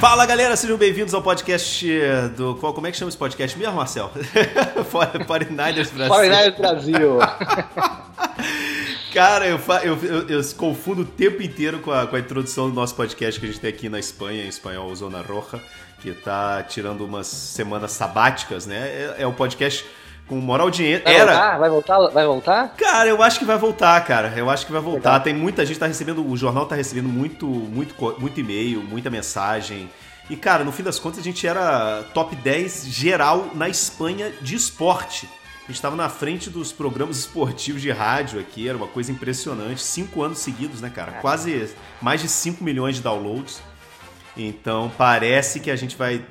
Fala galera, sejam bem-vindos ao podcast do. qual- Como é que chama esse podcast mesmo, Marcel? 49ers Brasil. 49ers Brasil. Cara, eu, eu, eu- eu confundo o tempo inteiro com a, com a introdução do nosso podcast que a gente tem aqui na Espanha, em espanhol Zona Roja, que tá tirando umas semanas sabáticas, né? É, é um podcast com maior audiência. Vai Era. voltar? Vai voltar? Vai voltar? Cara, eu acho que vai voltar, cara. Eu acho que vai voltar. Tem muita gente tá recebendo, o jornal tá recebendo muito, muito, muito e-mail, muita mensagem. E, cara, no fim das contas, a gente era top 10 geral na Espanha de esporte. A gente tava na frente dos programas esportivos de rádio aqui, era uma coisa impressionante. Cinco anos seguidos, né, cara? Quase mais de 5 milhões de downloads. Então parece que a gente vai,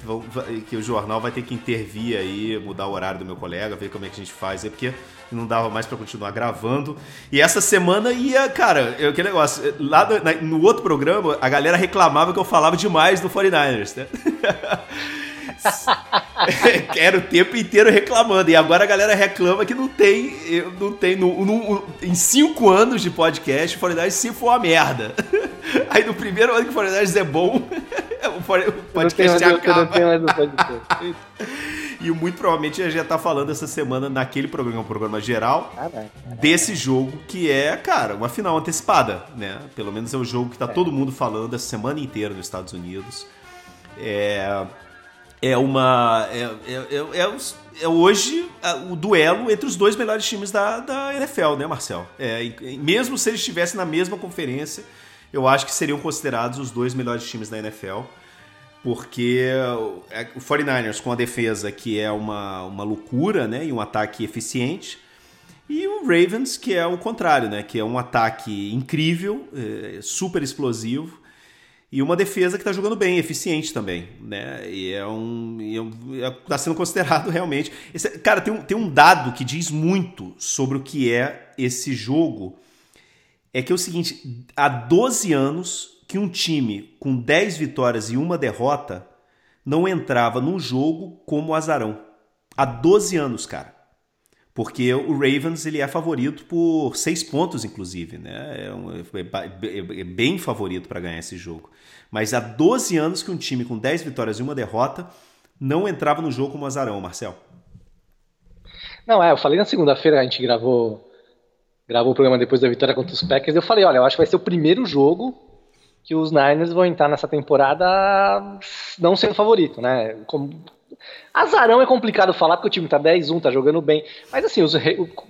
que o jornal vai ter que intervir aí, mudar o horário do meu colega, ver como é que a gente faz aí, porque não dava mais pra continuar gravando. E essa semana ia, cara, eu, que negócio, lá na- no outro programa, a galera reclamava que eu falava demais do 49ers, né? Era o tempo inteiro reclamando. E agora a galera reclama que não tem. eu- Não tem no, no- em cinco anos de podcast, o 49ers se for uma merda. Aí no primeiro ano que o 49ers é bom, o for- o Eu não tenho podcast eu não acaba. tenho mais podcast. E muito provavelmente a gente já tá falando essa semana naquele programa, um programa geral, Caraca. desse jogo que é, cara, uma final antecipada, né? Pelo menos é o jogo que tá todo mundo falando essa semana inteira nos Estados Unidos. É, é uma. É, é, é- é é hoje a- o duelo entre os dois melhores times da, da NFL, né, Marcel? É, mesmo se eles estivessem na mesma conferência, eu acho que seriam considerados os dois melhores times da NFL. Porque o é, o 49ers com a defesa que é uma, uma loucura, né? E um ataque eficiente. E o Ravens, que é o contrário, né? Que é um ataque incrível, é, super explosivo. E uma defesa que está jogando bem, eficiente também, né? E é um. e é é- tá sendo considerado realmente. esse- cara, tem um, tem um dado que diz muito sobre o que é esse jogo. É que é o seguinte: há 12 anos que um time com 10 vitórias e uma derrota não entrava num jogo como azarão. Há 12 anos, cara. Porque o Ravens ele é favorito por seis pontos, inclusive, né? É, um- é é- é bem favorito para ganhar esse jogo. Mas há 12 anos que um time com 10 vitórias e uma derrota não entrava no jogo como azarão, Marcel. Não, é, eu falei na segunda-feira, a gente gravou, gravou o programa depois da vitória contra os Packers. Eu falei, olha, eu acho que vai ser o primeiro jogo que os Niners vão entrar nessa temporada não sendo favorito, né? Como- Azarão é complicado falar porque o time tá 10-1, tá jogando bem. Mas assim, os,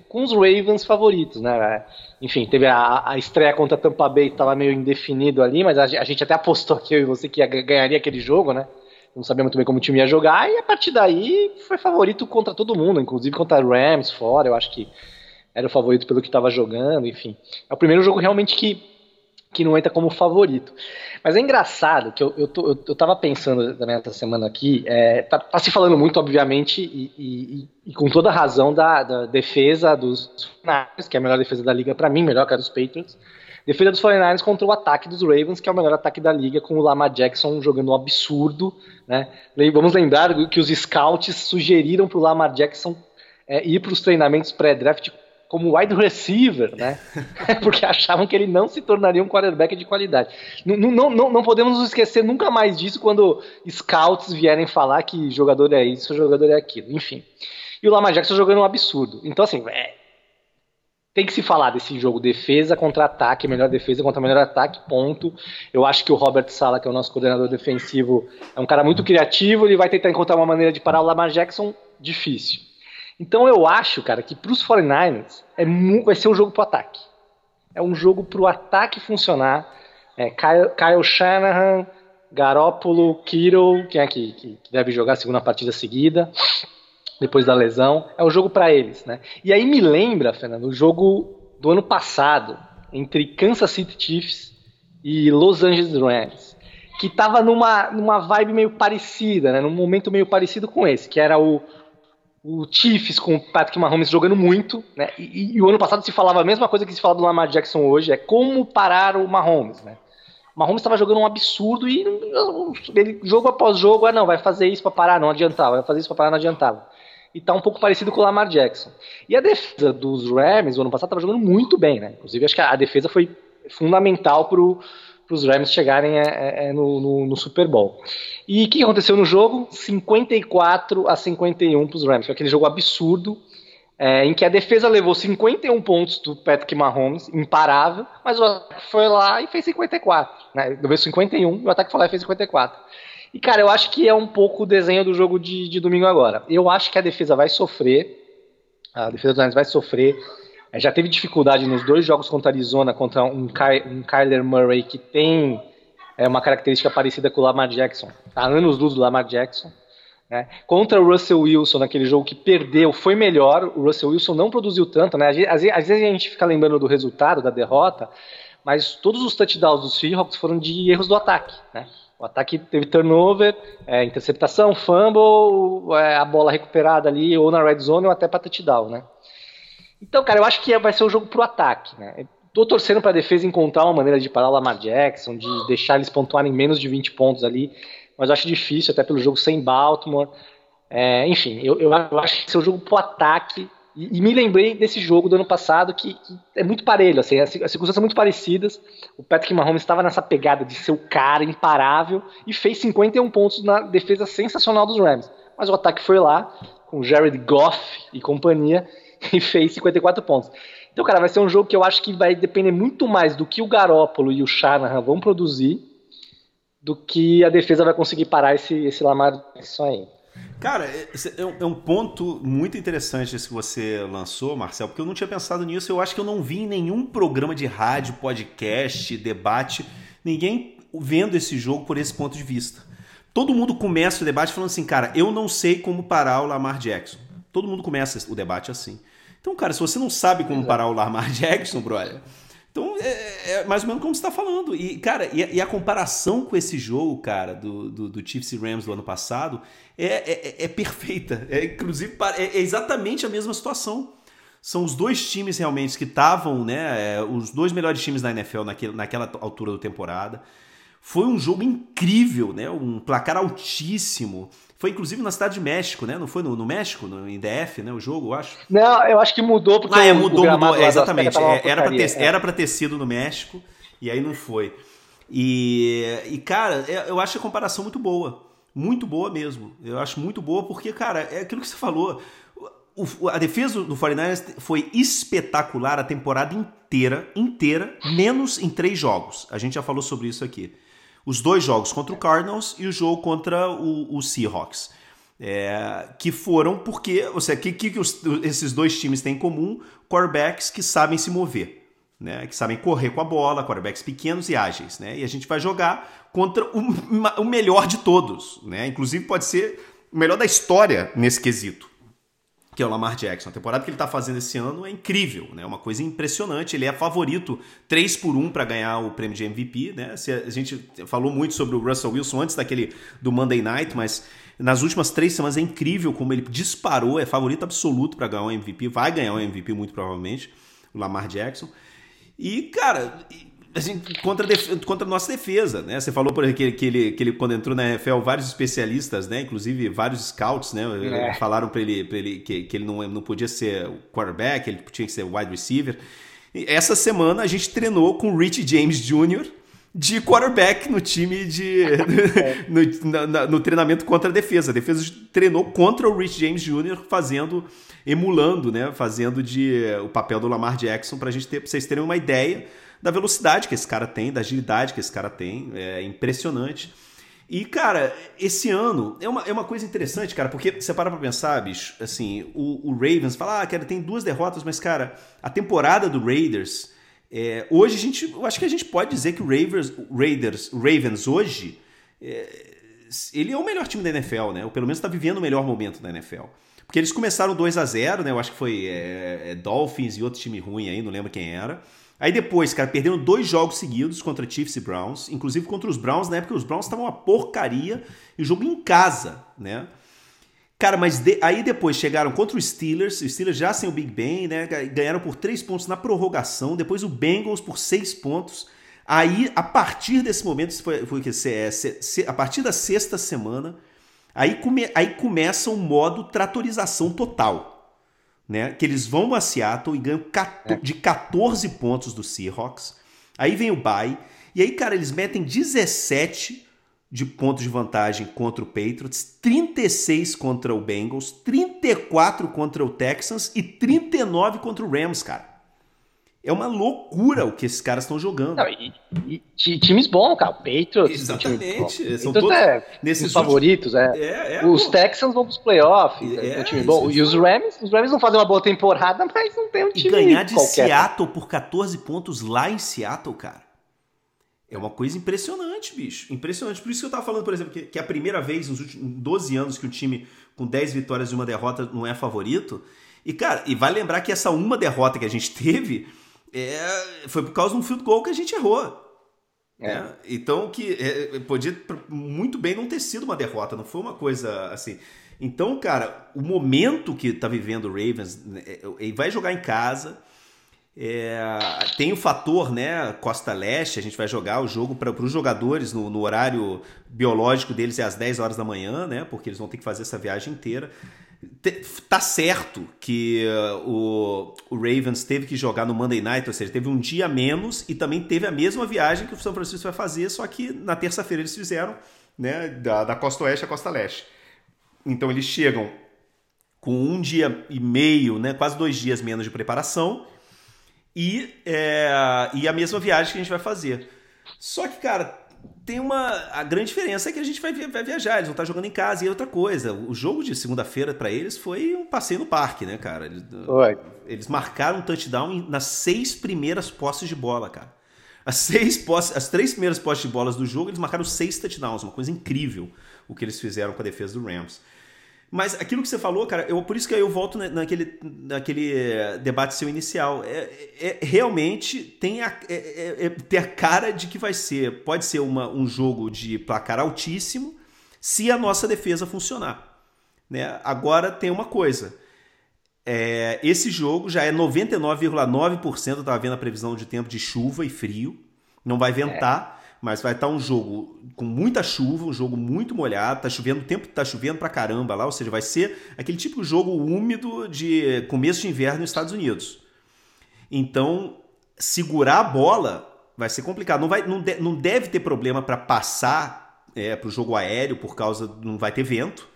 com os Ravens favoritos, né? Enfim, teve a, a estreia contra a Tampa Bay, tava meio indefinido ali, mas a, a gente até apostou aqui, eu e você, que ia, ganharia aquele jogo, né? Não sabia muito bem como o time ia jogar, e a partir daí foi favorito contra todo mundo, inclusive contra Rams fora, eu acho que era o favorito pelo que estava jogando, enfim. É o primeiro jogo realmente que, que não entra como favorito. Mas é engraçado que eu, eu, tô- eu, tava pensando também essa semana aqui, é, tá, tá se falando muito, obviamente, e, e- e- com toda razão, da, da defesa dos 49ers, que é a melhor defesa da liga para mim, melhor que a dos Patriots. Defesa dos 49ers contra o ataque dos Ravens, que é o melhor ataque da liga, com o Lamar Jackson jogando um absurdo. Né? Vamos lembrar que os scouts sugeriram para o Lamar Jackson é, ir para os treinamentos pré-draft como wide receiver, né? Porque achavam que ele não se tornaria um quarterback de qualidade. Não, não, não, não podemos nos esquecer nunca mais disso quando scouts vierem falar que jogador é isso, jogador é aquilo, enfim. E o Lamar Jackson jogando um absurdo. Então, assim, é, tem que se falar desse jogo defesa contra ataque, melhor defesa contra melhor ataque, ponto. Eu acho que o Robert Sala, que é o nosso coordenador defensivo, é um cara muito criativo, ele vai tentar encontrar uma maneira de parar o Lamar Jackson, difícil. Então eu acho, cara, que para os 49ers é vai ser um jogo pro ataque. É um jogo pro ataque funcionar. É, Kyle, Kyle Shanahan, Garoppolo, Kittle, quem é que, que- deve jogar a segunda partida seguida, depois da lesão. É um jogo para eles, né? E aí me lembra, Fernando, o jogo do ano passado entre Kansas City Chiefs e Los Angeles Rams. que tava numa, numa vibe meio parecida, né? Num momento meio parecido com esse, que era o, o Chiefs com o Patrick Mahomes jogando muito, né? E, e, o ano passado se falava a mesma coisa que se fala do Lamar Jackson hoje, é como parar o Mahomes, né? O Mahomes estava jogando um absurdo e ele, jogo após jogo, ah não, vai fazer isso para parar, não adiantava, vai fazer isso para parar, não adiantava. E tá um pouco parecido com o Lamar Jackson. E a defesa dos Rams, o ano passado, estava jogando muito bem, né? Inclusive, acho que a defesa foi fundamental pro para os Rams chegarem no, no, no, Super Bowl. E o que aconteceu no jogo? 54 a 51 para os Rams. Foi aquele jogo absurdo, é, em que a defesa levou 51 pontos do Patrick Mahomes, imparável, mas o ataque foi lá e fez 54. Né? Levou 51 e o ataque foi lá e fez 54. E, cara, eu acho que é um pouco o desenho do jogo de, de domingo agora. Eu acho que a defesa vai sofrer, a defesa dos Rams vai sofrer já teve dificuldade nos dois jogos contra Arizona, contra um, Ky um Kyler Murray que tem é, uma característica parecida com o Lamar Jackson. Tá anos luz do Lamar Jackson. Né? Contra o Russell Wilson, naquele jogo que perdeu, foi melhor. O Russell Wilson não produziu tanto. Né? Às, vezes, às vezes a gente fica lembrando do resultado, da derrota, mas todos os touchdowns dos Seahawks foram de erros do ataque. Né? O ataque teve turnover, é, interceptação, fumble, é, a bola recuperada ali, ou na red zone, ou até para touchdown, né? Então, cara, eu acho que vai ser um jogo pro ataque, né? Tô torcendo pra defesa encontrar uma maneira de parar o Lamar Jackson, de deixar eles pontuarem menos de 20 pontos ali, mas eu acho difícil, até pelo jogo sem Baltimore. É, enfim, eu, eu, acho que esse é um jogo pro ataque. E, e, me lembrei desse jogo do ano passado que, que é muito parelho, assim, as, as circunstâncias são muito parecidas. O Patrick Mahomes estava nessa pegada de ser o cara imparável e fez 51 pontos na defesa sensacional dos Rams. Mas o ataque foi lá, com Jared Goff e companhia, e fez 54 pontos. Então, cara, vai ser um jogo que eu acho que vai depender muito mais do que o Garópolo e o Shanahan vão produzir do que a defesa vai conseguir parar esse, esse Lamar isso aí. Cara, é, é um ponto muito interessante esse que você lançou, Marcel, porque eu não tinha pensado nisso. Eu acho que eu não vi em nenhum programa de rádio, podcast, debate, ninguém vendo esse jogo por esse ponto de vista. Todo mundo começa o debate falando assim, cara, eu não sei como parar o Lamar Jackson. Todo mundo começa o debate assim. Então, cara, se você não sabe como parar o Lamar Jackson, brother, então é, é mais ou menos como você está falando. E, cara, e a, e a, comparação com esse jogo, cara, do, do, do Chiefs e Rams do ano passado é, é, é, é perfeita. É, inclusive, é, é, exatamente a mesma situação. São os dois times realmente que estavam, né? É, os dois melhores times da NFL naquele, naquela altura da temporada. Foi um jogo incrível, né? Um placar altíssimo. Foi inclusive na cidade de México, né? Não foi no, no México, no, em DF, né? O jogo, eu acho. Não, eu acho que mudou porque. Ah, é, mudou, mudou. É, exatamente. É, era para ter, é. era pra ter sido no México e aí não foi. E, e cara, é, eu acho a comparação muito boa. Muito boa mesmo. Eu acho muito boa porque, cara, é aquilo que você falou. O, a defesa do 49ers foi espetacular a temporada inteira, inteira, menos em três jogos. A gente já falou sobre isso aqui os dois jogos contra o Cardinals e o jogo contra o, o Seahawks. É, que foram porque, ou seja, que, que os, esses dois times têm em comum? Quarterbacks que sabem se mover, né? que sabem correr com a bola, quarterbacks pequenos e ágeis. Né? E a gente vai jogar contra o, o melhor de todos. Né? Inclusive pode ser o melhor da história nesse quesito que é o Lamar Jackson. A temporada que ele está fazendo esse ano é incrível, né? Uma coisa impressionante. Ele é favorito 3 por 1 para ganhar o prêmio de MVP, né? A gente falou muito sobre o Russell Wilson antes daquele do Monday Night, mas nas últimas três semanas é incrível como ele disparou, é favorito absoluto para ganhar o MVP, vai ganhar o MVP muito provavelmente, o Lamar Jackson. E, cara, a gente, contra, a contra a nossa defesa, né? Você falou por que, que, ele, que ele, quando entrou na NFL, vários especialistas, né? Inclusive vários scouts, né? É. Falaram para ele, pra ele que, que ele não, não podia ser quarterback, ele tinha que ser wide receiver. E essa semana a gente treinou com o Rich James Jr., de quarterback no time de. no, no, no, treinamento contra a defesa. A defesa treinou contra o Rich James Jr., fazendo, emulando, né? Fazendo de o papel do Lamar Jackson, para gente ter, pra vocês terem uma ideia da velocidade que esse cara tem, da agilidade que esse cara tem. É impressionante. E, cara, esse ano é uma, é uma coisa interessante, cara, porque você para pra pensar, bicho, assim, o, o Ravens fala, ah, cara, tem duas derrotas, mas, cara, a temporada do Raiders, é, hoje a gente, eu acho que a gente pode dizer que o Raiders, Raiders Ravens hoje, é, ele é o melhor time da NFL, né? Ou pelo menos está vivendo o melhor momento da NFL. Porque eles começaram 2 a 0 né? Eu acho que foi é, é, Dolphins e outro time ruim aí, não lembro quem era. Aí depois, cara, perderam dois jogos seguidos contra Chiefs e Browns, inclusive contra os Browns, na época os Browns estavam uma porcaria, e jogo em casa, né? Cara, mas de, aí depois chegaram contra o Steelers, os Steelers já sem o Big Ben, né? Ganharam por três pontos na prorrogação, depois o Bengals por seis pontos. Aí, a partir desse momento, foi, foi que é, a partir da sexta semana, aí, come, aí começa um modo tratorização total. Né? Que eles vão a Seattle e ganham é. de 14 pontos do Seahawks. Aí vem o bye. E aí, cara, eles metem 17 de pontos de vantagem contra o Patriots, 36 contra o Bengals, 34 contra o Texans e 39 contra o Rams, cara. É uma loucura o que esses caras estão jogando. Não, e, e, times bons, cara. Patriots. Exatamente. Time, São todos é, nesses favoritos. É. É, é. os Texans vão pros playoffs. É, é um time bom. E os Rams, os Rams vão fazer uma boa temporada, mas não tem um time. E ganhar de qualquer. Seattle por 14 pontos lá em Seattle, cara. É uma coisa impressionante, bicho. Impressionante. Por isso que eu tava falando, por exemplo, que, que é a primeira vez nos últimos 12 anos que um time com 10 vitórias e uma derrota não é favorito. E, cara, e vai lembrar que essa uma derrota que a gente teve é, foi por causa de um field goal que a gente errou. É. Né? Então, que é, podia muito bem não ter sido uma derrota, não foi uma coisa assim. Então, cara, o momento que tá vivendo o Ravens, né, é, ele vai jogar em casa é, tem o fator, né, Costa Leste, a gente vai jogar o jogo para os jogadores no, no, horário biológico deles é às 10 horas da manhã, né, porque eles vão ter que fazer essa viagem inteira. Tá certo que uh, o, Ravens teve que jogar no Monday Night, ou seja, teve um dia menos e também teve a mesma viagem que o São Francisco vai fazer, só que na terça-feira eles fizeram, né, da, da costa oeste à costa leste. Então eles chegam com um dia e meio, né, quase dois dias menos de preparação e, é, e a mesma viagem que a gente vai fazer. Só que, cara, tem uma. A grande diferença é que a gente vai, vai viajar, eles vão estar jogando em casa e outra coisa. O jogo de segunda-feira para eles foi um passeio no parque, né, cara? Eles, eles marcaram um touchdown nas seis primeiras posses de bola, cara. As seis posses, as três primeiras posses de bolas do jogo, eles marcaram seis touchdowns, uma coisa incrível o que eles fizeram com a defesa do Rams. Mas aquilo que você falou, cara, eu, por isso que eu volto naquele, naquele eh, debate seu inicial. É, é realmente tem a, é, é, é, a cara de que vai ser, pode ser uma, um jogo de placar altíssimo se a nossa defesa funcionar. Né? Agora tem uma coisa. É, esse jogo já é 99,9%. Eu estava vendo a previsão de tempo de chuva e frio. Não vai ventar mas vai estar um jogo com muita chuva, um jogo muito molhado, tá chovendo, o tempo tá chovendo pra caramba lá, ou seja, vai ser aquele de jogo úmido de começo de inverno nos Estados Unidos. Então, segurar a bola vai ser complicado. Não, vai, não, de, não deve ter problema para passar é, para o jogo aéreo por causa não vai ter vento,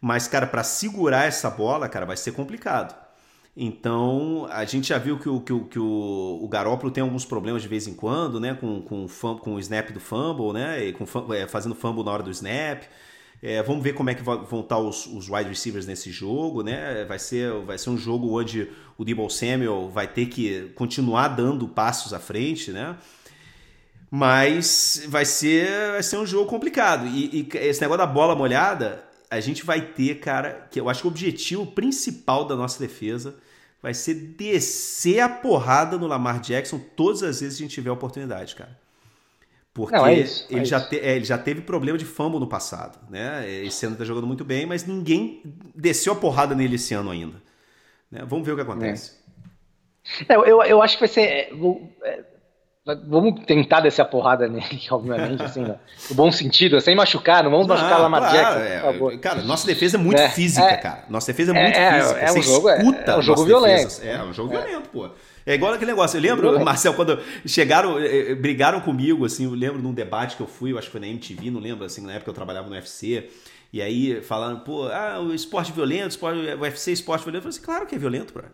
mas cara, para segurar essa bola, cara, vai ser complicado. Então, a gente já viu que o, que o, que o, Garópolo tem alguns problemas de vez em quando, né? Com, com, com o snap do fumble, né? E com, é, fazendo fumble na hora do snap. É, vamos ver como é que vão estar os, os wide receivers nesse jogo, né? Vai ser, vai ser um jogo onde o Debo Samuel vai ter que continuar dando passos à frente, né? Mas vai ser, vai ser um jogo complicado. E, e esse negócio da bola molhada, a gente vai ter, cara, que eu acho que o objetivo principal da nossa defesa vai ser descer a porrada no Lamar Jackson todas as vezes que a gente tiver a oportunidade, cara. Porque Não, é isso, ele, é já te, é, ele já teve problema de fumble no passado, né? Esse ano tá jogando muito bem, mas ninguém desceu a porrada nele esse ano ainda. Né? Vamos ver o que acontece. É. Eu, eu, eu, acho que vai ser. É, Vamos tentar descer a porrada nele, obviamente, assim, no bom sentido, sem machucar, não vamos não, machucar o Lamar claro, Jackson, é, por favor. Cara, nossa defesa é muito é, física, é, cara. Nossa defesa é muito é, física. É, um jogo, é, é um jogo violento. É, um jogo violento, pô. É igual aquele negócio. Eu lembro. Marcel, quando chegaram, eh, eh, brigaram comigo, assim, eu lembro num debate que eu fui, eu acho que foi na MTV, não lembro, assim, na época eu trabalhava no UFC. E aí falando, pô, ah, o esporte violento, esporte, o UFC esporte violento. Eu falei assim, claro que é violento, bro.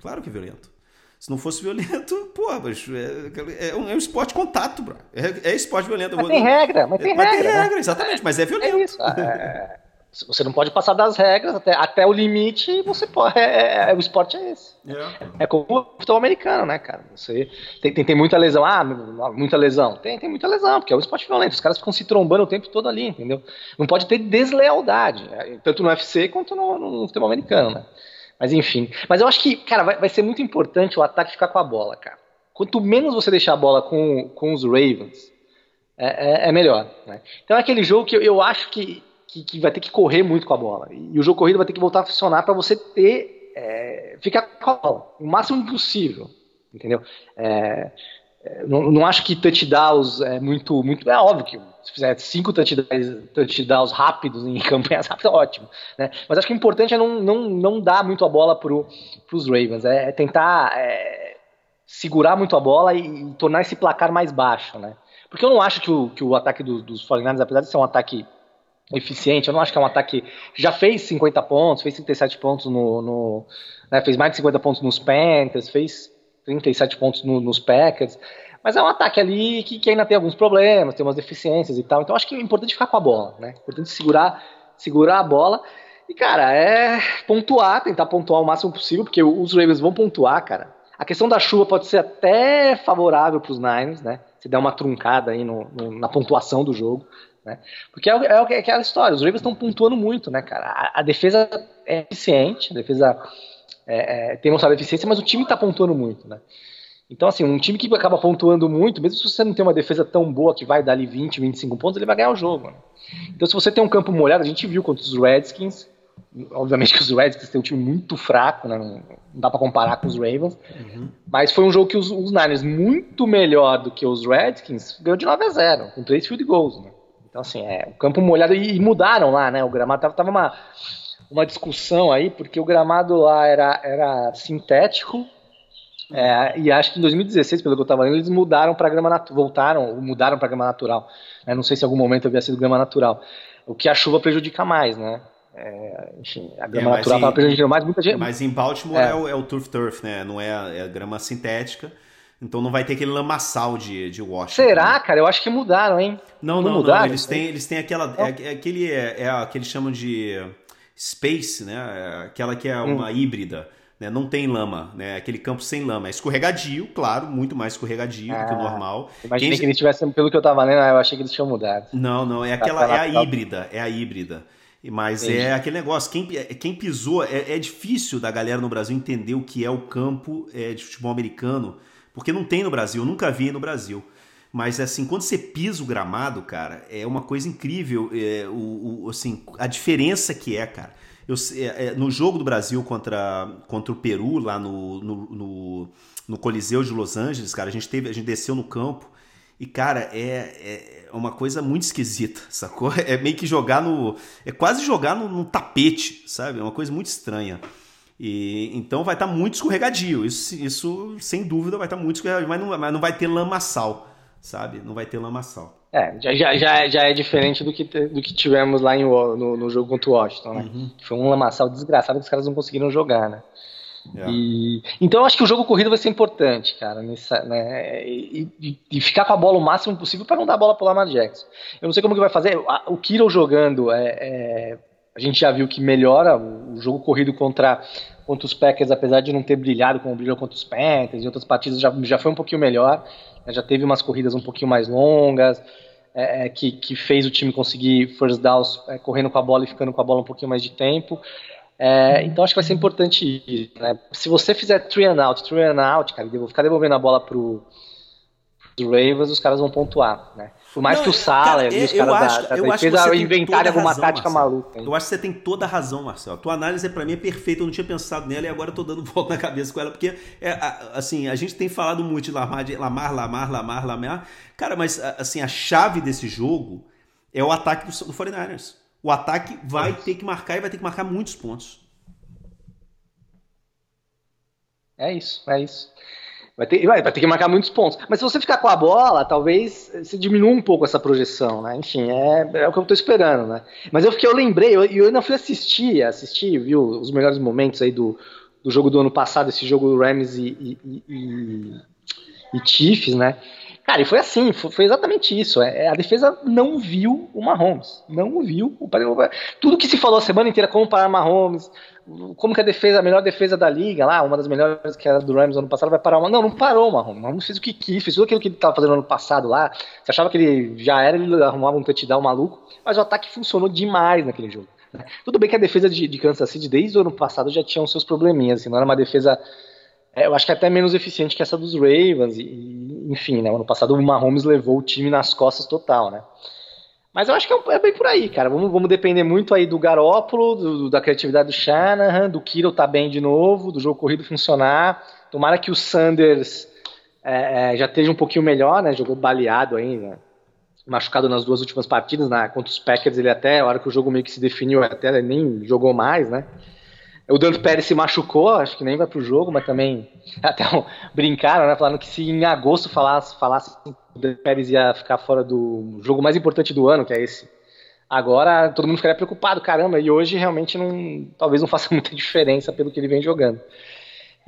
Claro que é violento. Se não fosse violento, pô, mas é, é, um, é um esporte contato, bro. É, é esporte violento. Mas tem regra, mas tem mas regra. Tem regra, né? exatamente, mas é violento. É isso. É, você não pode passar das regras até, até o limite você pode. É, é, o esporte é esse. É, é como o futebol americano, né, cara? Você tem, tem, tem, muita lesão. Ah, muita lesão. Tem, tem muita lesão, porque é um esporte violento. Os caras ficam se trombando o tempo todo ali, entendeu? Não pode ter deslealdade, tanto no UFC quanto no, no futebol americano, né? Mas enfim. Mas eu acho que, cara, vai, vai ser muito importante o ataque ficar com a bola, cara. Quanto menos você deixar a bola com, com os Ravens, é, é, é melhor. Né? Então é aquele jogo que eu, eu acho que, que, que, vai ter que correr muito com a bola. E o jogo corrido vai ter que voltar a funcionar para você ter. É, ficar com a bola o máximo possível. Entendeu? É, não, não, acho que touchdowns é muito, muito. É óbvio que se fizer cinco touchdowns, touchdowns rápidos em campanhas rápidas, ótimo. Né? Mas acho que o importante é não, não, não dar muito a bola para os Ravens. É, é tentar é, segurar muito a bola e, e, tornar esse placar mais baixo. Né? Porque eu não acho que o, que o ataque do, dos 49ers, apesar de ser um ataque eficiente, eu não acho que é um ataque que já fez 50 pontos, fez 37 pontos no. no né? fez mais de 50 pontos nos Panthers, fez 37 pontos no, nos Packers. Mas é um ataque ali que, que, ainda tem alguns problemas, tem umas deficiências e tal. Então acho que é importante ficar com a bola, né? É importante segurar, segurar a bola. E, cara, é pontuar, tentar pontuar o máximo possível, porque os Ravens vão pontuar, cara. A questão da chuva pode ser até favorável para os Niners, né? Se der uma truncada aí no, no, na pontuação do jogo, né? Porque é, é, é aquela história, os Ravens estão pontuando muito, né, cara? A, a defesa é eficiente, a defesa é, é, tem mostrado eficiência, mas o time está pontuando muito, né? Então, assim, um time que acaba pontuando muito, mesmo se você não tem uma defesa tão boa que vai dar ali 20, 25 pontos, ele vai ganhar o jogo. Né? Então, se você tem um campo molhado, a gente viu contra os Redskins, obviamente que os Redskins têm um time muito fraco, né? não dá para comparar com os Ravens, uhum. mas foi um jogo que os, os, Niners, muito melhor do que os Redskins, ganhou de 9 a 0, com três field goals. Né? Então, assim, é, o campo molhado, e, e mudaram lá, né? O gramado tava, tava uma uma discussão aí, porque o gramado lá era, era sintético, é, e acho que em 2016, pelo que eu estava lendo, eles mudaram para grama natural, voltaram, mudaram para grama natural. É, não sei se em algum momento havia sido grama natural. O que a chuva prejudica mais, né? É, enfim, a grama é, natural estava prejudicando mais muita gente. Mas em Baltimore é, é o, é o turf turf, né? Não é, é grama sintética. Então não vai ter aquele lamaçal de, de Washington. Será, cara? Eu acho que mudaram, hein? Não, não, não. mudaram, não. Eles, têm, eles têm aquela. É, aquele. É, é, que eles chamam de Space, né? É aquela que é uma hum. híbrida. Né? Não tem lama, né? Aquele campo sem lama. É escorregadio, claro, muito mais escorregadio ah, do que o ah, normal. Imaginei Quem... que eles tivessem, pelo que eu tava lendo, eu achei que eles tinham mudado. Não, não, é aquela, é a híbrida, é a híbrida. Mas Entendi. é aquele negócio, quem, quem pisou, é, é, difícil da galera no Brasil entender o que é o campo é, de futebol americano, porque não tem no Brasil, nunca vi no Brasil. Mas assim, quando você pisa o gramado, cara, é uma coisa incrível. É, o, o, assim, a diferença que é, cara. Eu, é, é, no jogo do Brasil contra, contra o Peru, lá no, no, no, no, Coliseu de Los Angeles, cara, a gente, teve, a gente desceu no campo. E, cara, é, é uma coisa muito esquisita, sacou? É meio que jogar no. É quase jogar no, tapete, sabe? É uma coisa muito estranha. E, então vai estar tá muito escorregadio. Isso, isso, sem dúvida, vai estar tá muito escorregadio, mas não, mas não vai ter lamaçal sabe? Não vai ter lamaçal. É, já, já, já, já é diferente do que, do que tivemos lá em, no, no jogo contra o Washington, né? Uhum. Foi um lamaçal desgraçado que os caras não conseguiram jogar, né? É. E, então eu acho que o jogo corrido vai ser importante, cara, nessa, né, e, e, e, ficar com a bola o máximo possível para não dar a bola pro Lamar Jackson. Eu não sei como que vai fazer. O Kiro jogando, é, é, a gente já viu que melhora o jogo corrido contra, contra os Packers, apesar de não ter brilhado como brilhou contra os Panthers e outras partidas, já, já foi um pouquinho melhor. Né, já teve umas corridas um pouquinho mais longas, é, é, que, que fez o time conseguir first downs é, correndo com a bola e ficando com a bola um pouquinho mais de tempo. É, então acho que vai ser importante isso. Né? Se você fizer three and out, three and out, cara, ficar devolvendo a bola pro, os Ravens, os caras vão pontuar, né? Por mais não, que o Sala e os caras acho, da, da defesa inventarem alguma razão, tática Marcelo. maluca. Hein? Eu acho que você tem toda a razão, Marcelo. A tua análise para mim é perfeita, eu não tinha pensado nela e agora eu tô dando volta na cabeça com ela, porque é, assim, a gente tem falado muito de Lamar, de Lamar, Lamar, Lamar, Lamar. Cara, mas assim, a chave desse jogo é o ataque do, do 49ers. O ataque vai ter que marcar e vai ter que marcar muitos pontos. É isso, é isso. Vai ter, vai, vai ter que marcar muitos pontos. Mas se você ficar com a bola, talvez se diminua um pouco essa projeção, né? Enfim, é, é o que eu tô esperando, né? Mas eu fiquei, eu lembrei, eu, eu ainda fui assistir, assistir, viu, os melhores momentos aí do, do jogo do ano passado, esse jogo do Rams e, e, e, e Chiefs, né? Cara, e foi assim, foi, exatamente isso. É, é a defesa não viu o Mahomes. Não viu. O, tudo que se falou a semana inteira, como parar Mahomes, como que a defesa, a melhor defesa da liga, lá, uma das melhores que era do Rams ano passado, vai parar uma. Não, não parou o Mahomes. O Mahomes fez o que quis, fez tudo aquilo que ele estava fazendo ano passado lá. Você achava que ele já era, ele arrumava um touchdown maluco, mas o ataque funcionou demais naquele jogo. Né? Tudo bem que a defesa de, de Kansas City desde o ano passado já tinha os seus probleminhas, assim, não era uma defesa eu acho que é até menos eficiente que essa dos Ravens. E, enfim, né? Ano passado o Mahomes levou o time nas costas total, né? Mas eu acho que é, é bem por aí, cara. Vamos, vamos depender muito aí do Garópolo, do, da criatividade do Shanahan, do Kiro tá bem de novo, do jogo corrido funcionar. Tomara que o Sanders é, é, já esteja um pouquinho melhor, né? Jogou baleado aí, né? machucado nas duas últimas partidas, né? contra os Packers ele até, a hora que o jogo meio que se definiu, até nem jogou mais, né? O Dante Pérez se machucou, acho que nem vai pro jogo, mas também até brincaram, né? Falando que se em agosto falasse, falasse que o Dante Pérez ia ficar fora do jogo mais importante do ano, que é esse. Agora todo mundo ficaria preocupado, caramba, e hoje realmente não, talvez não faça muita diferença pelo que ele vem jogando.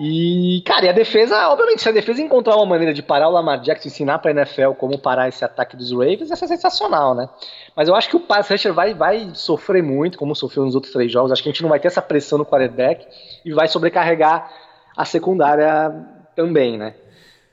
E, cara, e a defesa, obviamente, se a defesa encontrar uma maneira de parar o Lamar Jackson, ensinar pra NFL como parar esse ataque dos Ravens, essa é sensacional, né? Mas eu acho que o pass rusher vai, vai sofrer muito, como sofreu nos outros três jogos. Acho que a gente não vai ter essa pressão no quarterback e vai sobrecarregar a secundária também, né?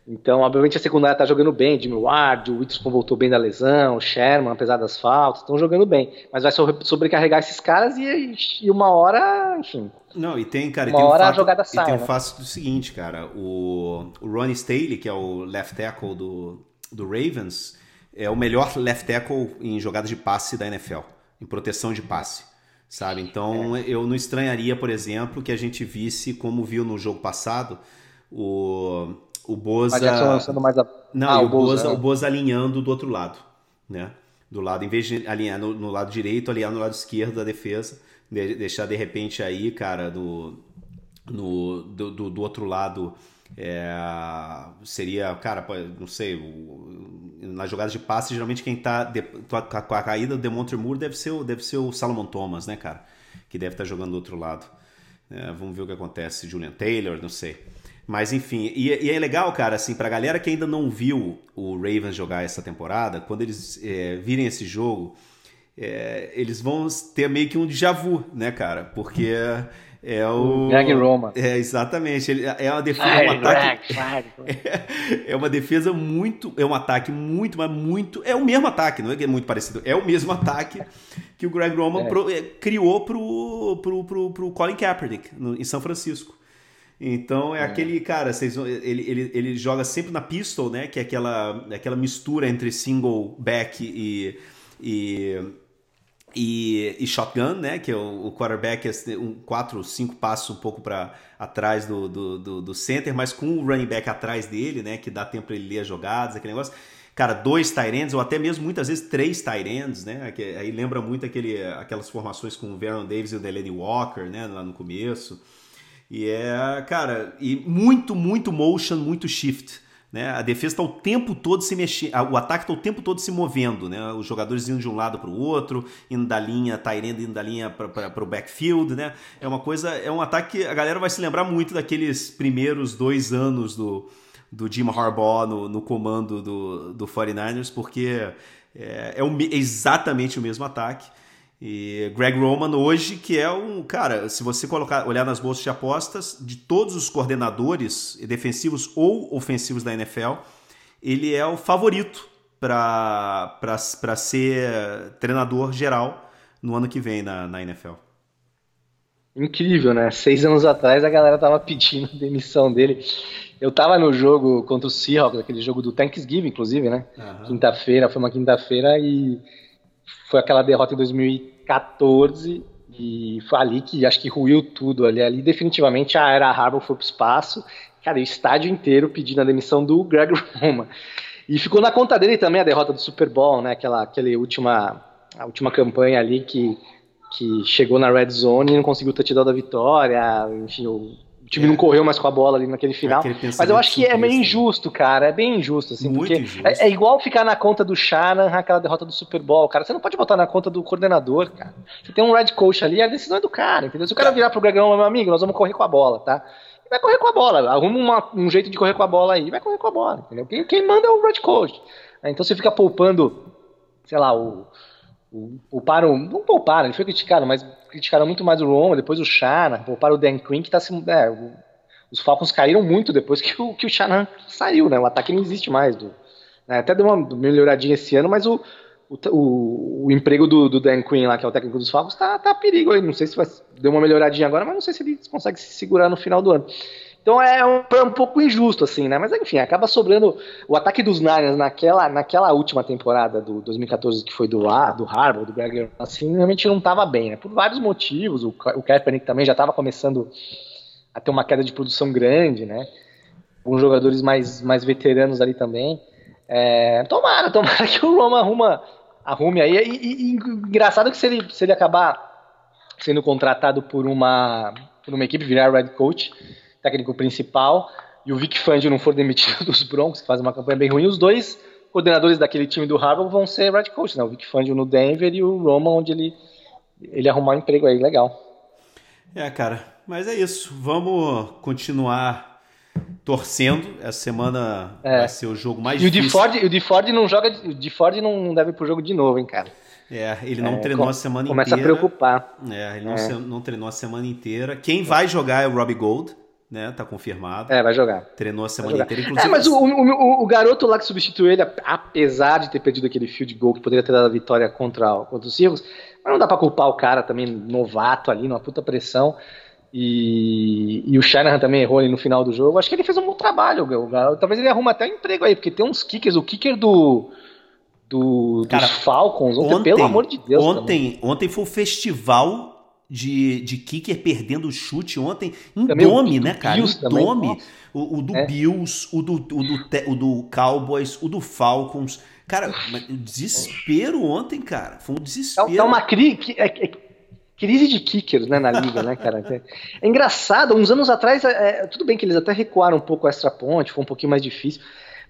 Então, obviamente, a secundária tá jogando bem. Jimmy Ward, o Witherspoon voltou bem da lesão, o Sherman, apesar das faltas, estão jogando bem. Mas vai sobrecarregar esses caras e, e uma hora, enfim, não, e tem, cara, Uma tem hora um a fato, jogada e sai, tem o né? fato do seguinte, cara, o, o Ronnie Staley, que é o left tackle do, do Ravens, é o melhor left tackle em jogadas de passe da NFL, em proteção de passe, sabe? Então, É. eu não estranharia, por exemplo, que a gente visse, como viu no jogo passado, o, o Boza... Lançando mais a. Não, Ah, o Boza, Boza, né? o Boza alinhando do outro lado, né? Do lado, em vez de alinhar no, no lado direito, alinhar no lado esquerdo da defesa, de- deixar de repente aí, cara, no, no do, do, do outro lado é, seria, cara, não sei, nas jogadas de passe, geralmente quem tá de- com a, com a caída do Demontre Moore deve ser, o, deve ser o Salomon Thomas, né, cara? Que deve estar jogando do outro lado. É, vamos ver o que acontece. Julian Taylor, não sei. Mas enfim, e, e é legal, cara, assim, pra galera que ainda não viu o Ravens jogar essa temporada, quando eles é, virem esse jogo, é, eles vão ter meio que um déjà vu, né, cara? Porque é o. Greg Roman. É, exatamente. Ele, é uma defesa, Ai, é um ataque. Greg, Greg. É uma defesa muito. É um ataque muito, mas muito. É o mesmo ataque, não é que é muito parecido. É o mesmo ataque que o Greg Roman É. pro- é, criou pro, pro, pro, pro Colin Kaepernick no- em São Francisco. Então é, aquele, cara, vocês, ele, ele, ele joga sempre na pistol, né? Que é aquela, aquela mistura entre single back e, e, e, e shotgun, né? Que é o, o quarterback é um 4, 5 passos um pouco para atrás do, do, do, do center, mas com o running back atrás dele, né? Que dá tempo para ele ler as jogadas, aquele negócio. Cara, dois tight ends, ou até mesmo muitas vezes três tight ends, né? Que, aí lembra muito aquele, aquelas formações com o Veron Davis e o Delaney Walker, né? Lá no começo. E é, cara, e muito, muito motion, muito shift. Né? A defesa está o tempo todo se mexendo, o ataque está o tempo todo se movendo, né? Os jogadores indo de um lado para o outro, indo da linha, Tyrande indo da linha para o backfield, né? É uma coisa, é um ataque que a galera vai se lembrar muito daqueles primeiros dois anos do, do Jim Harbaugh no, no comando do, do 49ers, porque é, é o me- exatamente o mesmo ataque. E Greg Roman hoje, que é um cara, se você colocar, olhar nas bolsas de apostas, de todos os coordenadores defensivos ou ofensivos da NFL, ele é o favorito para ser treinador geral no ano que vem na, na NFL. Incrível, né? Seis anos atrás a galera tava pedindo a demissão dele. Eu tava no jogo contra o Seahawks, aquele jogo do Thanksgiving, inclusive, né? Aham. Quinta-feira, foi uma quinta-feira e foi aquela derrota em 2014 e foi ali que acho que ruiu tudo ali. Ali definitivamente a era Harbour foi pro espaço. Cara, o estádio inteiro pedindo a demissão do Greg Roman. E ficou na conta dele também a derrota do Super Bowl, né? Aquela, aquele última, a última campanha ali que, que chegou na red zone e não conseguiu o da vitória. Enfim, o time É. não correu mais com a bola ali naquele final. Mas eu acho que é meio injusto, cara. É bem injusto, assim. Muito porque injusto. É, é igual ficar na conta do Shannon, aquela derrota do Super Bowl, cara. Você não pode botar na conta do coordenador, cara. Você tem um red coach ali, a decisão é do cara, entendeu? Se o cara virar pro Gregão, meu amigo, nós vamos correr com a bola, tá? Vai correr com a bola. Arruma uma- um jeito de correr com a bola aí, vai correr com a bola, entendeu? Quem, quem manda é o red coach. Então você fica poupando, sei lá, o. o pouparam, não pouparam, ele foi criticado, mas criticaram muito mais o Roma, depois o Shana, pouparam o Dan Quinn, que tá se. É, os Falcons caíram muito depois que o, que o Shanahan saiu, né? O ataque não existe mais. Do, né? Até deu uma melhoradinha esse ano, mas o, o, o, o emprego do, do Dan Quinn lá, que é o técnico dos Falcons, tá, tá a perigo aí. Não sei se vai, deu uma melhoradinha agora, mas não sei se ele consegue se segurar no final do ano. Então é um, é um, pouco injusto, assim, né? Mas enfim, acaba sobrando. O ataque dos Niners naquela, naquela última temporada do 2014, que foi do, ah, do Harvard, do assim, realmente não estava bem, né? Por vários motivos. O, o Kaepernick também já estava começando a ter uma queda de produção grande, né? Com jogadores mais, mais veteranos ali também. É, tomara, tomara que o Roma arruma, arrume aí. E, e, e, engraçado que se ele, se ele acabar sendo contratado por uma, por uma equipe, virar Red Coach técnico principal, e o Vic Fangio não for demitido dos Broncos, que faz uma campanha bem ruim, os dois coordenadores daquele time do Harvard vão ser Red Coach, né? O Vic Fangio no Denver e o Roma, onde ele, ele arrumar um emprego aí, legal. É, cara, mas é isso. Vamos continuar torcendo. Essa semana é. vai ser o jogo mais e difícil. E o de Ford não joga, o de Ford não deve ir pro jogo de novo, hein, cara. É, ele não é, treinou a semana começa inteira. Começa a preocupar. É, ele não, é. não treinou a semana inteira. Quem vai jogar é o Robbie Gold né? Tá confirmado. É, vai jogar. Treinou a semana inteira, inclusive. É, mas o, o, o, garoto lá que substituiu ele, apesar de ter perdido aquele field goal que poderia ter dado a vitória contra, contra os Circos, mas não dá pra culpar o cara também, novato ali, numa puta pressão. E, e o Shanahan também errou ali no final do jogo. Acho que ele fez um bom trabalho, o garoto. Talvez ele arrume até um emprego aí, porque tem uns kickers. O kicker do. Do, Cara, dos Falcons, ontem, ontem, pelo amor de Deus. Ontem, ontem foi o festival de, de kicker perdendo o chute ontem em também Dome, né, cara? Bills em Dome. O, o, do é. Bills, o do, o, do, o do Cowboys, o do Falcons. Cara, desespero ontem, cara. Foi um desespero. É uma crise, é, é, crise de kickers né, na liga, né, cara? É engraçado, uns anos atrás, é, é, tudo bem que eles até recuaram um pouco a extra ponte, foi um pouquinho mais difícil.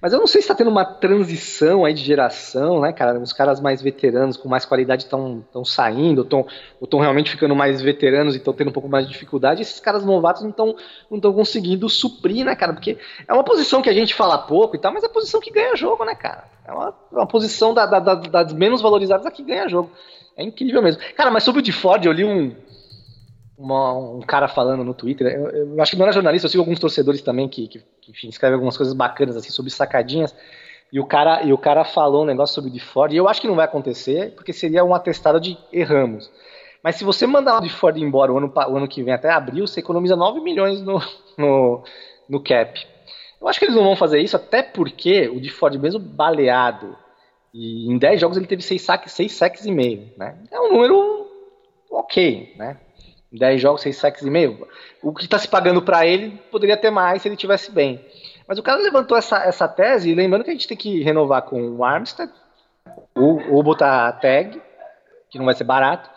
Mas eu não sei se está tendo uma transição aí de geração, né, cara? Os caras mais veteranos, com mais qualidade, estão saindo, ou estão realmente ficando mais veteranos e estão tendo um pouco mais de dificuldade. Esses caras novatos não estão não conseguindo suprir, né, cara? Porque é uma posição que a gente fala pouco e tal, mas é a posição que ganha jogo, né, cara? É uma, uma posição da, da, da, das menos valorizadas a que ganha jogo. É incrível mesmo. Cara, mas sobre o de Ford, eu li um, uma, um cara falando no Twitter. Eu, eu, acho que não era jornalista, eu sigo alguns torcedores também que, que, que enfim, escrevem algumas coisas bacanas assim sobre sacadinhas. E o cara, e o cara falou um negócio sobre o de Ford, e eu acho que não vai acontecer, porque seria um atestado de erramos. Mas se você mandar o de Ford embora o ano, o ano que vem até abril, você economiza 9 milhões no, no, no cap. Eu acho que eles não vão fazer isso, até porque o de Ford, mesmo baleado, e em 10 jogos ele teve 6 saques, 6 sacks e meio. Né? É um número ok, né? 10 jogos, 6 sacks e meio. O que está se pagando para ele poderia ter mais se ele tivesse bem. Mas o cara levantou essa, essa tese, lembrando que a gente tem que renovar com o Armstead, ou, ou botar a tag, que não vai ser barato,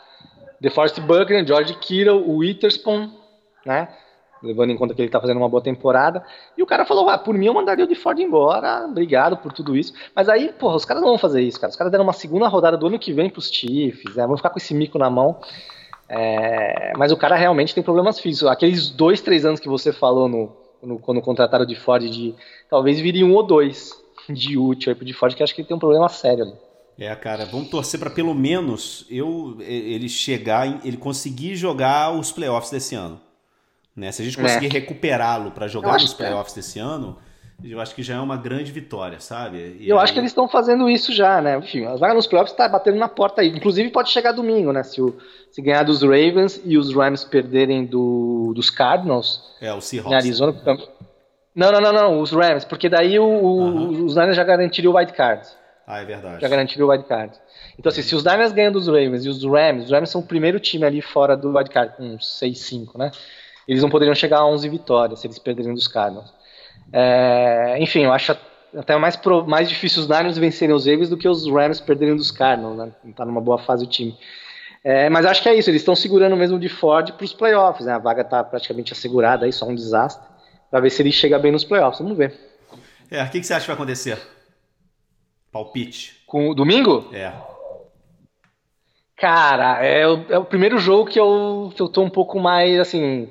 DeForest Buckner, George Kittle, o Witherspoon, né? Levando em conta que ele tá fazendo uma boa temporada. E o cara falou: ah, por mim eu mandaria o DeFord embora, obrigado por tudo isso. Mas aí, porra, os caras não vão fazer isso, cara. Os caras deram uma segunda rodada do ano que vem pros Chiefs, né? Vão ficar com esse mico na mão. É, mas o cara realmente tem problemas físicos. Aqueles dois, três anos que você falou no, no quando contrataram de Ford, de talvez viria um ou dois de útil aí pro de Ford, que acho que ele tem um problema sério ali. É, cara, vamos torcer para pelo menos eu ele chegar, ele conseguir jogar os playoffs desse ano. Né? Se a gente conseguir é. recuperá-lo para jogar nos é. playoffs é. desse ano, eu acho que já é uma grande vitória, sabe? E eu aí... acho que eles estão fazendo isso já, né? Enfim, a vaga nos playoffs está batendo na porta aí. Inclusive pode chegar domingo, né? Se, o, se ganhar dos Ravens e os Rams perderem do, dos Cardinals. É, o Seahawks. Em Arizona. Não, não, não, não, os Rams, porque daí o, o, os Niners já garantiriam o wild card. Ah, é verdade. Já garantiram o wild card. Então, assim, se os Niners ganham dos Ravens e os Rams, os Rams são o primeiro time ali fora do wild card, com 6-5, né? Eles não poderiam chegar a 11 vitórias se eles perderem dos Cardinals. É, enfim, eu acho até mais, pro, mais difícil os Niners vencerem os Ravens do que os Rams perderem dos Cardinals, né? Não tá numa boa fase o time. É, mas acho que é isso, eles estão segurando mesmo de Ford para os playoffs, né? A vaga está praticamente assegurada aí, só um desastre, para ver se ele chega bem nos playoffs. Vamos ver. É, o que, que você acha que vai acontecer? Palpite. Com o domingo? É. Cara, é o, é o primeiro jogo que eu, que eu tô um pouco mais assim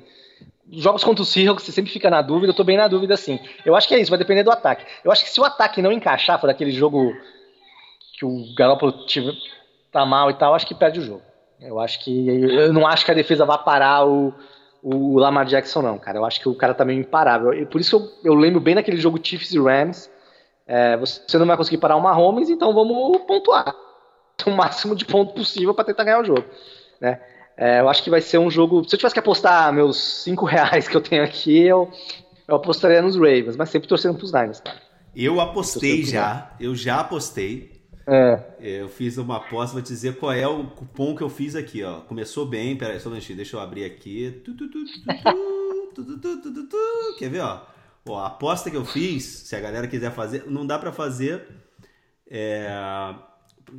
jogos contra o Seahawks, você sempre fica na dúvida, eu tô bem na dúvida sim. Eu acho que é isso, vai depender do ataque. Eu acho que se o ataque não encaixar, for daquele jogo que o Garoppolo tá mal e tal, acho que perde o jogo. Eu acho que. Eu não acho que a defesa vá parar o, o Lamar Jackson, não, cara. Eu acho que o cara tá meio imparável. E por isso eu, eu lembro bem daquele jogo Chiefs e Rams. É, você não vai conseguir parar o Mahomes, então vamos pontuar. O máximo de ponto possível para tentar ganhar o jogo. Né? É, eu acho que vai ser um jogo. Se eu tivesse que apostar meus 5 reais que eu tenho aqui, eu, eu apostaria nos Ravens, mas sempre torcendo pros Niners, cara. Eu apostei já, eu já apostei. É. Eu fiz uma aposta, vou te dizer qual é o cupom que eu fiz aqui, ó. Começou bem, peraí, só um minutinho, deixa eu abrir aqui. Tu, tu, tu, tu, tu, Quer ver, ó? ó? A aposta que eu fiz, se a galera quiser fazer, não dá para fazer é,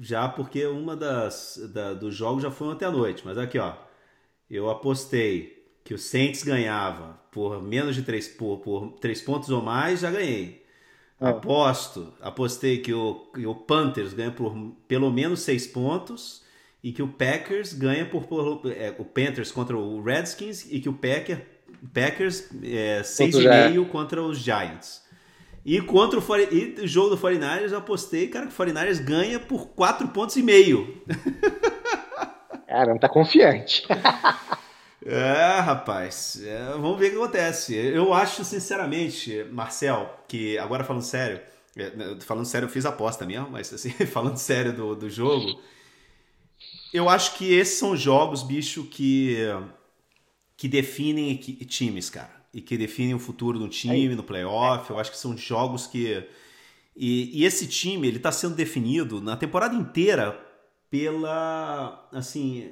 já porque uma das da, dos jogos já foi ontem à noite, mas aqui, ó. Eu apostei que o Saints ganhava por menos de 3, por, por 3 pontos ou mais, já ganhei. É. Aposto, apostei que o, que o Panthers ganha por pelo menos 6 pontos e que o Packers ganha por, por é, o Panthers contra o Redskins e que o Packer, Packers é, 6,5 contra os Giants. E contra o, e o jogo do 49ers eu apostei, cara, que o 49ers ganha por 4 pontos e meio. Cara, não tá confiante. É, rapaz, é, vamos ver o que acontece. Eu acho, sinceramente, Marcel, que agora falando sério, é, né, falando sério, eu fiz aposta mesmo, mas assim, falando sério do, do jogo, eu acho que esses são jogos, bicho, que, que definem times, cara. E que definem o futuro do time, no playoff. Eu acho que são jogos que. E, e esse time, ele tá sendo definido na temporada inteira pela. Assim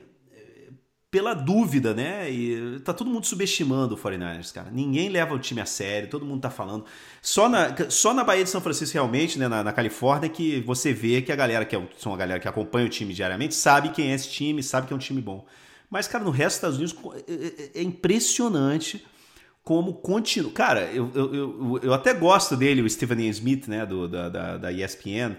pela dúvida, né? E tá todo mundo subestimando o 49ers, cara. Ninguém leva o time a sério, todo mundo tá falando. Só na, só na Bahia de São Francisco, realmente, né, na, na Califórnia, que você vê que a galera, que é, são a galera que acompanha o time diariamente, sabe quem é esse time, sabe que é um time bom. Mas, cara, no resto dos Estados Unidos é, é, é impressionante como continua. Cara, eu, eu, eu, eu, até gosto dele, o Stephen A. Smith, né, do, da, da, da ESPN.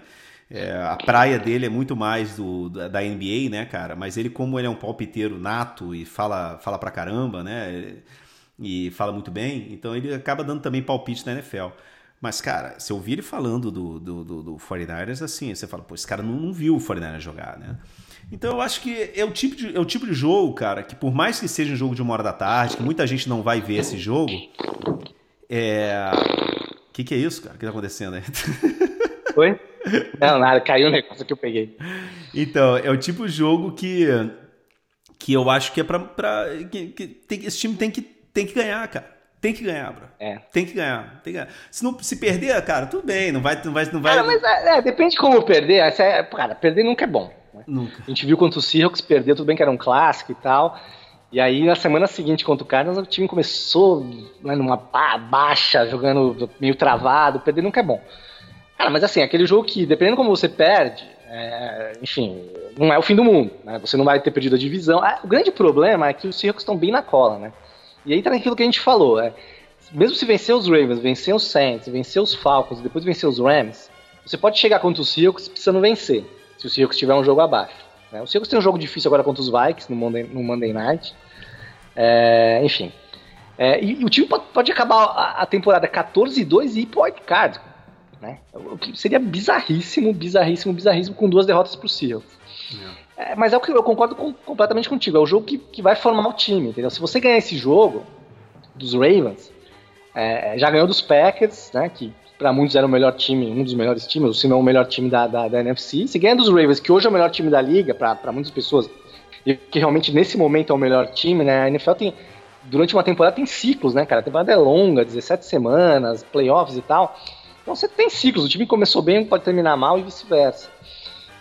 É, a praia dele é muito mais do, da, da, NBA, né, cara? Mas ele, como ele é um palpiteiro nato e fala, fala pra caramba, né? E fala muito bem, então ele acaba dando também palpite na NFL. Mas, cara, se eu ouvir ele falando do, do, do, do 49ers, assim, você fala, pô, esse cara não, não viu o 49ers jogar, né? Então eu acho que é o, tipo de, é o tipo de jogo, cara, que por mais que seja um jogo de uma hora da tarde, que muita gente não vai ver esse jogo, é. O que, que é isso, cara? O que tá acontecendo aí? Oi? Não, nada, caiu o negócio que eu peguei. Então, é o tipo de jogo que, que eu acho que é pra. pra que, que tem, esse time tem que, tem que ganhar, cara. Tem que ganhar, bro. É. Tem que ganhar. Tem que ganhar. Se, não, se perder, cara, tudo bem. Não vai. Não vai, não vai... Cara, mas é, é depende de como perder. É, cara, perder nunca é bom. Né? Nunca. A gente viu quanto o Seahawks perdeu, tudo bem que era um clássico e tal. E aí, na semana seguinte contra o Cardinals, o time começou né, numa baixa, jogando meio travado. Perder nunca é bom. Cara, mas assim, aquele jogo que, dependendo como você perde, é, enfim, não é o fim do mundo, né? Você não vai ter perdido a divisão. Ah, o grande problema é que os Seahawks estão bem na cola, né? E aí tá naquilo que a gente falou, é, mesmo se vencer os Ravens, vencer os Saints, vencer os Falcons e depois vencer os Rams, você pode chegar contra os Seahawks precisando vencer, se o Seahawks tiver um jogo abaixo. Né? O Seahawks tem um jogo difícil agora contra os Vikings no Monday, no Monday Night. É, enfim. É, e, e, o time pode, pode acabar a, a temporada 14-2 e ir pro card. Né? O que seria bizarríssimo, bizarríssimo, bizarríssimo com duas derrotas pro Seahawks. É. É, mas é o que eu concordo com, completamente contigo. É o jogo que, que vai formar o time, entendeu? Se você ganhar esse jogo dos Ravens, é, já ganhou dos Packers, né? Que para muitos era o melhor time, um dos melhores times, ou se não o melhor time da, da, da NFC. Se ganha dos Ravens, que hoje é o melhor time da liga, para muitas pessoas, e que realmente nesse momento é o melhor time, né? A NFL tem. Durante uma temporada tem ciclos, né, cara? A temporada é longa, 17 semanas, playoffs e tal. Então você tem ciclos, o time começou bem, pode terminar mal e vice-versa.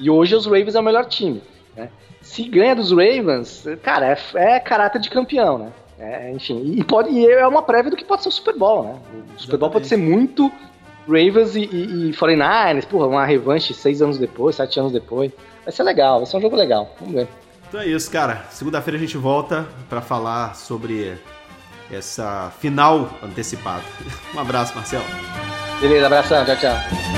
E hoje os Ravens é o melhor time. Né? Se ganha dos Ravens, cara, é, é caráter de campeão, né? É, enfim, e, pode, e é uma prévia do que pode ser o Super Bowl, né? O Super Bowl pode ser muito Ravens e, e, e 49ers, porra, uma revanche seis anos depois, sete anos depois. Vai ser legal, vai ser um jogo legal. Vamos ver. Então é isso, cara. Segunda-feira a gente volta para falar sobre essa final antecipada. Um abraço, Marcelo. Beleza, abração, tchau, tchau.